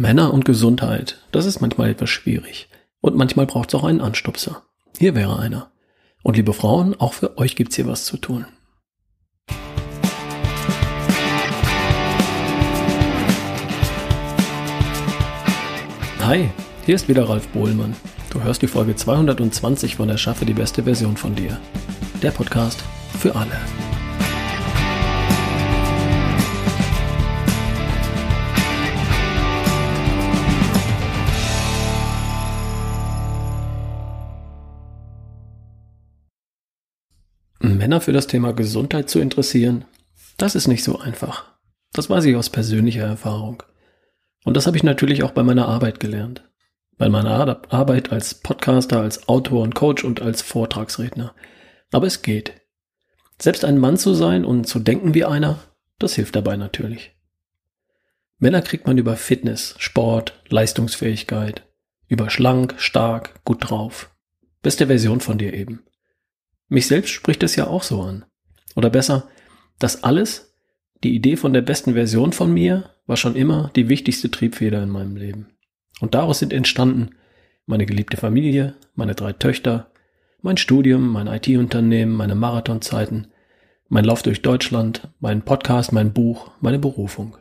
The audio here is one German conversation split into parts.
Männer und Gesundheit, das ist manchmal etwas schwierig. Und manchmal braucht es auch einen Anstupser. Hier wäre einer. Und liebe Frauen, auch für euch gibt's hier was zu tun. Hi, hier ist wieder Ralf Bohlmann. Du hörst die Folge 220 von Erschaffe die beste Version von dir. Der Podcast für alle. Männer für das Thema Gesundheit zu interessieren, das ist nicht so einfach. Das weiß ich aus persönlicher Erfahrung. Und das habe ich natürlich auch bei meiner Arbeit gelernt. Bei meiner Arbeit als Podcaster, als Autor und Coach und als Vortragsredner. Aber es geht. Selbst ein Mann zu sein und zu denken wie einer, das hilft dabei natürlich. Männer kriegt man über Fitness, Sport, Leistungsfähigkeit, über schlank, stark, gut drauf. Beste Version von dir eben. Mich selbst spricht es ja auch so an. Oder besser, das alles, die Idee von der besten Version von mir, war schon immer die wichtigste Triebfeder in meinem Leben. Und daraus sind entstanden meine geliebte Familie, meine drei Töchter, mein Studium, mein IT-Unternehmen, meine Marathonzeiten, mein Lauf durch Deutschland, mein Podcast, mein Buch, meine Berufung.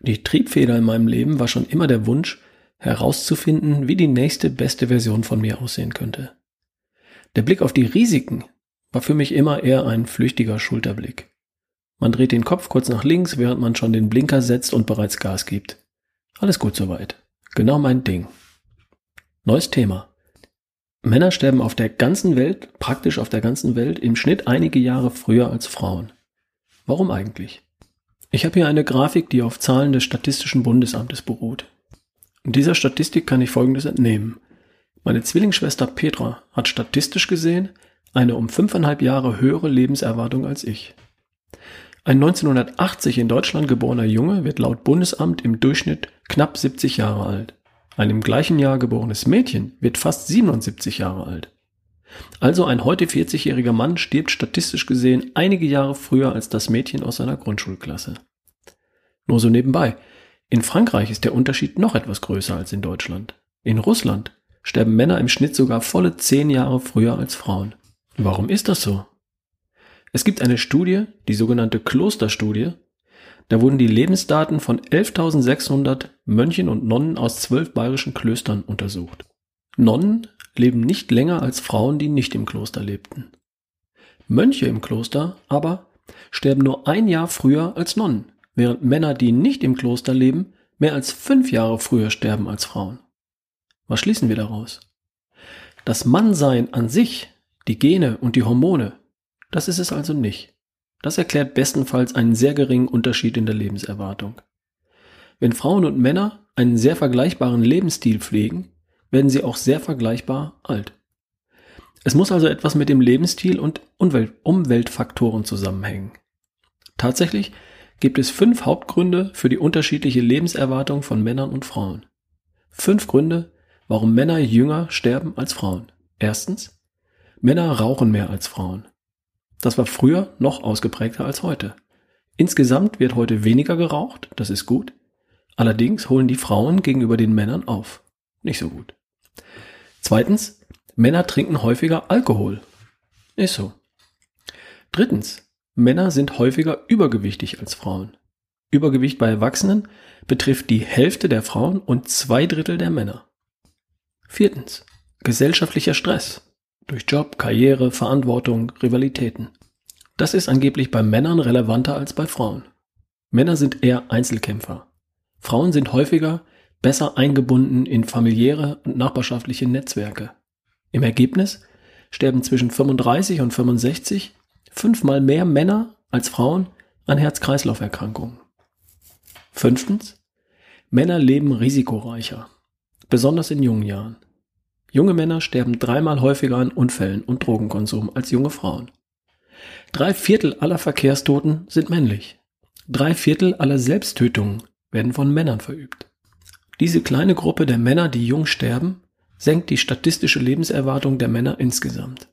Die Triebfeder in meinem Leben war schon immer der Wunsch, herauszufinden, wie die nächste beste Version von mir aussehen könnte. Der Blick auf die Risiken war für mich immer eher ein flüchtiger Schulterblick. Man dreht den Kopf kurz nach links, während man schon den Blinker setzt und bereits Gas gibt. Alles gut soweit. Genau mein Ding. Neues Thema. Männer sterben auf der ganzen Welt, praktisch auf der ganzen Welt, im Schnitt einige Jahre früher als Frauen. Warum eigentlich? Ich habe hier eine Grafik, die auf Zahlen des Statistischen Bundesamtes beruht. In dieser Statistik kann ich Folgendes entnehmen. Meine Zwillingsschwester Petra hat statistisch gesehen eine um fünfeinhalb Jahre höhere Lebenserwartung als ich. Ein 1980 in Deutschland geborener Junge wird laut Bundesamt im Durchschnitt knapp 70 Jahre alt. Ein im gleichen Jahr geborenes Mädchen wird fast 77 Jahre alt. Also ein heute 40-jähriger Mann stirbt statistisch gesehen einige Jahre früher als das Mädchen aus seiner Grundschulklasse. Nur so nebenbei. In Frankreich ist der Unterschied noch etwas größer als in Deutschland. In Russland sterben Männer im Schnitt sogar volle zehn Jahre früher als Frauen. Warum ist das so? Es gibt eine Studie, die sogenannte Klosterstudie. Da wurden die Lebensdaten von 11.600 Mönchen und Nonnen aus zwölf bayerischen Klöstern untersucht. Nonnen leben nicht länger als Frauen, die nicht im Kloster lebten. Mönche im Kloster aber sterben nur ein Jahr früher als Nonnen, während Männer, die nicht im Kloster leben, mehr als fünf Jahre früher sterben als Frauen. Was schließen wir daraus? Das Mannsein an sich, die Gene und die Hormone, das ist es also nicht. Das erklärt bestenfalls einen sehr geringen Unterschied in der Lebenserwartung. Wenn Frauen und Männer einen sehr vergleichbaren Lebensstil pflegen, werden sie auch sehr vergleichbar alt. Es muss also etwas mit dem Lebensstil und Umwelt Umweltfaktoren zusammenhängen. Tatsächlich gibt es fünf Hauptgründe für die unterschiedliche Lebenserwartung von Männern und Frauen. Fünf Gründe, warum Männer jünger sterben als Frauen. Erstens, Männer rauchen mehr als Frauen. Das war früher noch ausgeprägter als heute. Insgesamt wird heute weniger geraucht, das ist gut. Allerdings holen die Frauen gegenüber den Männern auf. Nicht so gut. Zweitens, Männer trinken häufiger Alkohol. Ist so. Drittens, Männer sind häufiger übergewichtig als Frauen. Übergewicht bei Erwachsenen betrifft die Hälfte der Frauen und zwei Drittel der Männer. Viertens. Gesellschaftlicher Stress. Durch Job, Karriere, Verantwortung, Rivalitäten. Das ist angeblich bei Männern relevanter als bei Frauen. Männer sind eher Einzelkämpfer. Frauen sind häufiger besser eingebunden in familiäre und nachbarschaftliche Netzwerke. Im Ergebnis sterben zwischen 35 und 65 fünfmal mehr Männer als Frauen an Herz-Kreislauf-Erkrankungen. Fünftens. Männer leben risikoreicher besonders in jungen Jahren. Junge Männer sterben dreimal häufiger an Unfällen und Drogenkonsum als junge Frauen. Drei Viertel aller Verkehrstoten sind männlich. Drei Viertel aller Selbsttötungen werden von Männern verübt. Diese kleine Gruppe der Männer, die jung sterben, senkt die statistische Lebenserwartung der Männer insgesamt.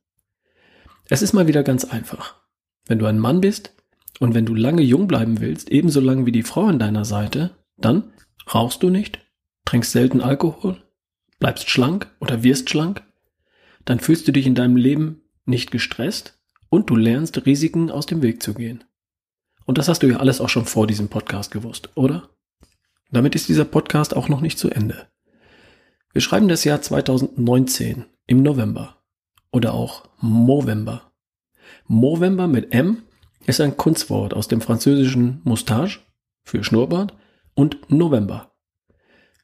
Es ist mal wieder ganz einfach. Wenn du ein Mann bist und wenn du lange jung bleiben willst, ebenso lange wie die Frau an deiner Seite, dann rauchst du nicht, trinkst selten Alkohol, bleibst schlank oder wirst schlank, dann fühlst du dich in deinem Leben nicht gestresst und du lernst Risiken aus dem Weg zu gehen. Und das hast du ja alles auch schon vor diesem Podcast gewusst, oder? Damit ist dieser Podcast auch noch nicht zu Ende. Wir schreiben das Jahr 2019 im November oder auch Movember. Movember mit M ist ein Kunstwort aus dem französischen Moustache für Schnurrbart und November.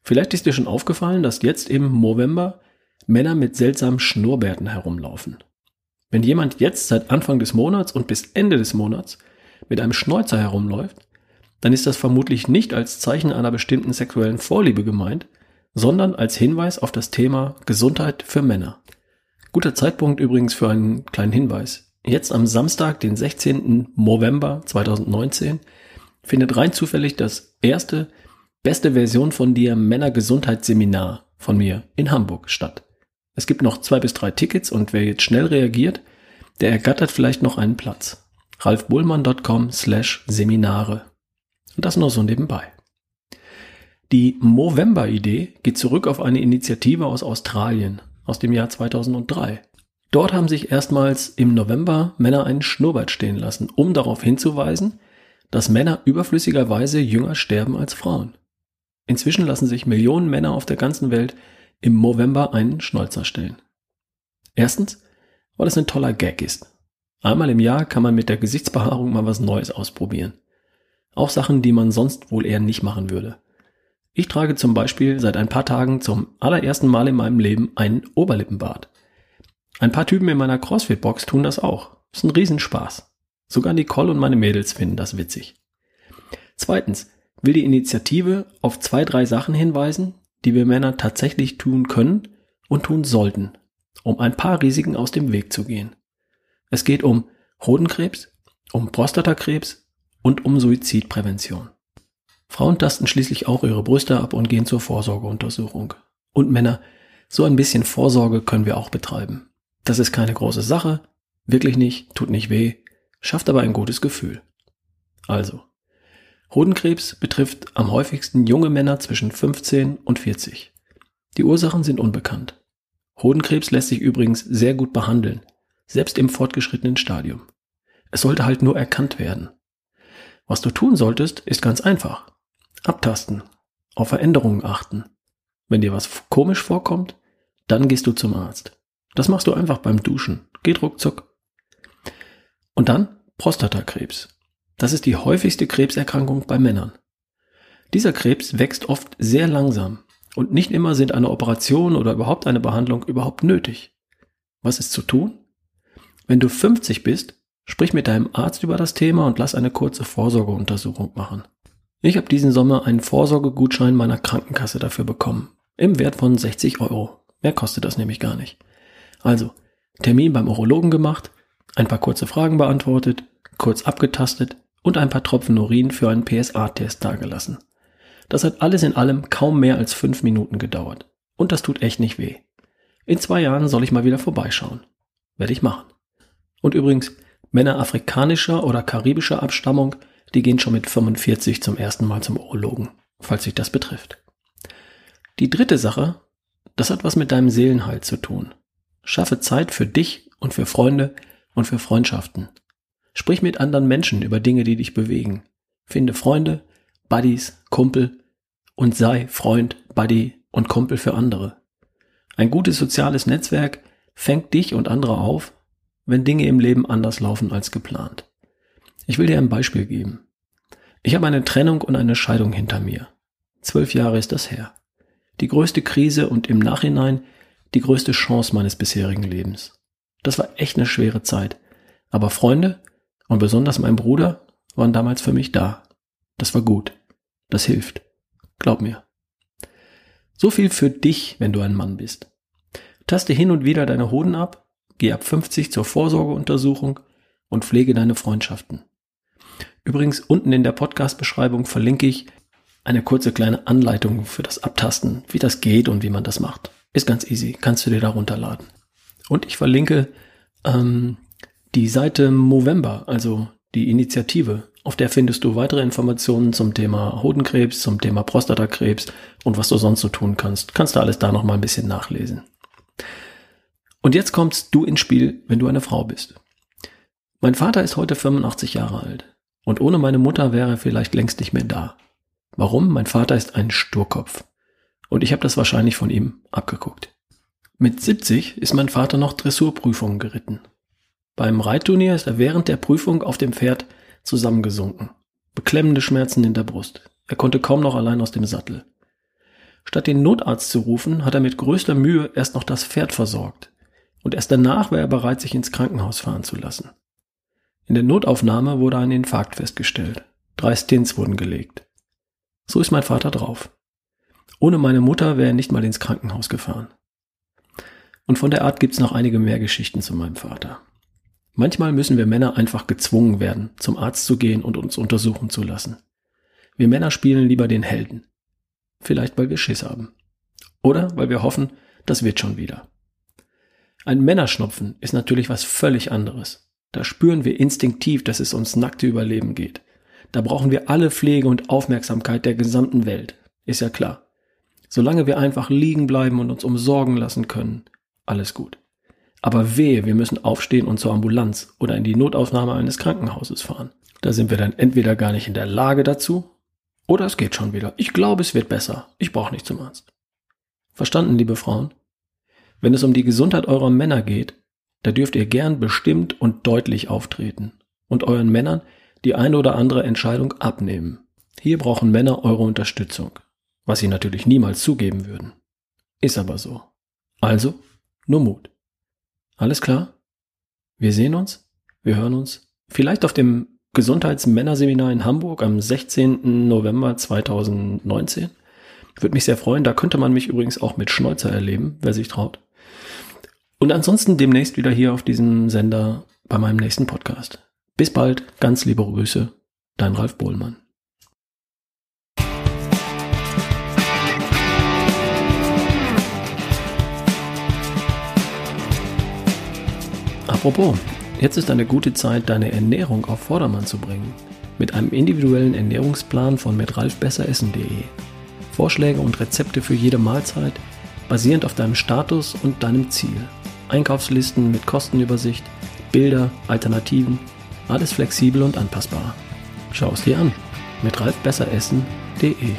Vielleicht ist dir schon aufgefallen, dass jetzt im November Männer mit seltsamen Schnurrbärten herumlaufen. Wenn jemand jetzt seit Anfang des Monats und bis Ende des Monats mit einem Schnäuzer herumläuft, dann ist das vermutlich nicht als Zeichen einer bestimmten sexuellen Vorliebe gemeint, sondern als Hinweis auf das Thema Gesundheit für Männer. Guter Zeitpunkt übrigens für einen kleinen Hinweis. Jetzt am Samstag, den 16. November 2019, findet rein zufällig das erste, beste Version von dir Männergesundheitsseminar von mir in Hamburg statt. Es gibt noch zwei bis drei Tickets und wer jetzt schnell reagiert, der ergattert vielleicht noch einen Platz. ralfbullmann.com slash Seminare. Und das nur so nebenbei. Die Movember-Idee geht zurück auf eine Initiative aus Australien aus dem Jahr 2003. Dort haben sich erstmals im November Männer einen Schnurrbart stehen lassen, um darauf hinzuweisen, dass Männer überflüssigerweise jünger sterben als Frauen. Inzwischen lassen sich Millionen Männer auf der ganzen Welt im November einen Schnäuzer stellen. Erstens, weil es ein toller Gag ist. Einmal im Jahr kann man mit der Gesichtsbehaarung mal was Neues ausprobieren. Auch Sachen, die man sonst wohl eher nicht machen würde. Ich trage zum Beispiel seit ein paar Tagen zum allerersten Mal in meinem Leben einen Oberlippenbart. Ein paar Typen in meiner CrossFit-Box tun das auch. Ist ein Riesenspaß. Sogar Nicole und meine Mädels finden das witzig. Zweitens will die Initiative auf zwei, drei Sachen hinweisen, die wir Männer tatsächlich tun können und tun sollten, um ein paar Risiken aus dem Weg zu gehen. Es geht um Hodenkrebs, um Prostatakrebs und um Suizidprävention. Frauen tasten schließlich auch ihre Brüste ab und gehen zur Vorsorgeuntersuchung. Und Männer, so ein bisschen Vorsorge können wir auch betreiben. Das ist keine große Sache, wirklich nicht, tut nicht weh, schafft aber ein gutes Gefühl. Also, Hodenkrebs betrifft am häufigsten junge Männer zwischen 15 und 40. Die Ursachen sind unbekannt. Hodenkrebs lässt sich übrigens sehr gut behandeln, selbst im fortgeschrittenen Stadium. Es sollte halt nur erkannt werden. Was du tun solltest, ist ganz einfach. Abtasten, auf Veränderungen achten. Wenn dir was komisch vorkommt, dann gehst du zum Arzt. Das machst du einfach beim Duschen. Geht ruckzuck. Und dann Prostatakrebs. Das ist die häufigste Krebserkrankung bei Männern. Dieser Krebs wächst oft sehr langsam und nicht immer sind eine Operation oder überhaupt eine Behandlung überhaupt nötig. Was ist zu tun? Wenn du 50 bist, sprich mit deinem Arzt über das Thema und lass eine kurze Vorsorgeuntersuchung machen. Ich habe diesen Sommer einen Vorsorgegutschein meiner Krankenkasse dafür bekommen. Im Wert von 60 Euro. Mehr kostet das nämlich gar nicht. Also, Termin beim Urologen gemacht, ein paar kurze Fragen beantwortet, kurz abgetastet und ein paar Tropfen Urin für einen PSA-Test dagelassen. Das hat alles in allem kaum mehr als fünf Minuten gedauert. Und das tut echt nicht weh. In zwei Jahren soll ich mal wieder vorbeischauen. Werde ich machen. Und übrigens, Männer afrikanischer oder karibischer Abstammung, die gehen schon mit 45 zum ersten Mal zum Urologen, falls sich das betrifft. Die dritte Sache, das hat was mit deinem Seelenhalt zu tun. Schaffe Zeit für dich und für Freunde und für Freundschaften. Sprich mit anderen Menschen über Dinge, die dich bewegen. Finde Freunde, Buddies, Kumpel und sei Freund, Buddy und Kumpel für andere. Ein gutes soziales Netzwerk fängt dich und andere auf, wenn Dinge im Leben anders laufen als geplant. Ich will dir ein Beispiel geben. Ich habe eine Trennung und eine Scheidung hinter mir. Zwölf Jahre ist das her. Die größte Krise und im Nachhinein die größte Chance meines bisherigen Lebens. Das war echt eine schwere Zeit. Aber Freunde und besonders mein Bruder waren damals für mich da. Das war gut. Das hilft. Glaub mir. So viel für dich, wenn du ein Mann bist. Taste hin und wieder deine Hoden ab, geh ab 50 zur Vorsorgeuntersuchung und pflege deine Freundschaften. Übrigens, unten in der Podcast-Beschreibung verlinke ich eine kurze kleine Anleitung für das Abtasten, wie das geht und wie man das macht. Ist ganz easy, kannst du dir da runterladen. Und ich verlinke ähm, die Seite Movember, also die Initiative Auf der findest du weitere Informationen zum Thema Hodenkrebs, zum Thema Prostatakrebs und was du sonst so tun kannst. Kannst du alles da noch mal ein bisschen nachlesen. Und jetzt kommst du ins Spiel, wenn du eine Frau bist. Mein Vater ist heute 85 Jahre alt und ohne meine Mutter wäre er vielleicht längst nicht mehr da. Warum? Mein Vater ist ein Sturkopf und ich habe das wahrscheinlich von ihm abgeguckt. Mit 70 ist mein Vater noch Dressurprüfungen geritten. Beim Reitturnier ist er während der Prüfung auf dem Pferd zusammengesunken. Beklemmende Schmerzen in der Brust. Er konnte kaum noch allein aus dem Sattel. Statt den Notarzt zu rufen, hat er mit größter Mühe erst noch das Pferd versorgt. Und erst danach war er bereit, sich ins Krankenhaus fahren zu lassen. In der Notaufnahme wurde ein Infarkt festgestellt. Drei Stints wurden gelegt. So ist mein Vater drauf. Ohne meine Mutter wäre er nicht mal ins Krankenhaus gefahren. Und von der Art gibt's noch einige mehr Geschichten zu meinem Vater. Manchmal müssen wir Männer einfach gezwungen werden, zum Arzt zu gehen und uns untersuchen zu lassen. Wir Männer spielen lieber den Helden. Vielleicht weil wir Schiss haben. Oder weil wir hoffen, das wird schon wieder. Ein Männerschnupfen ist natürlich was völlig anderes. Da spüren wir instinktiv, dass es ums nackte Überleben geht. Da brauchen wir alle Pflege und Aufmerksamkeit der gesamten Welt. Ist ja klar. Solange wir einfach liegen bleiben und uns umsorgen lassen können, alles gut. Aber wehe, wir müssen aufstehen und zur Ambulanz oder in die Notaufnahme eines Krankenhauses fahren. Da sind wir dann entweder gar nicht in der Lage dazu, oder es geht schon wieder. Ich glaube, es wird besser. Ich brauche nicht zum Arzt. Verstanden, liebe Frauen? Wenn es um die Gesundheit eurer Männer geht, da dürft ihr gern bestimmt und deutlich auftreten und euren Männern die eine oder andere Entscheidung abnehmen. Hier brauchen Männer eure Unterstützung was sie natürlich niemals zugeben würden. Ist aber so. Also, nur Mut. Alles klar? Wir sehen uns, wir hören uns, vielleicht auf dem Gesundheitsmännerseminar in Hamburg am 16. November 2019. Würde mich sehr freuen. Da könnte man mich übrigens auch mit Schnäuzer erleben, wer sich traut. Und ansonsten demnächst wieder hier auf diesem Sender bei meinem nächsten Podcast. Bis bald, ganz liebe Grüße, dein Ralf Bohlmann. Apropos, jetzt ist eine gute Zeit, deine Ernährung auf Vordermann zu bringen. Mit einem individuellen Ernährungsplan von mitralfbesseressen.de. Vorschläge und Rezepte für jede Mahlzeit, basierend auf deinem Status und deinem Ziel. Einkaufslisten mit Kostenübersicht, Bilder, Alternativen, alles flexibel und anpassbar. Schau es dir an mit ralfbesseressen.de.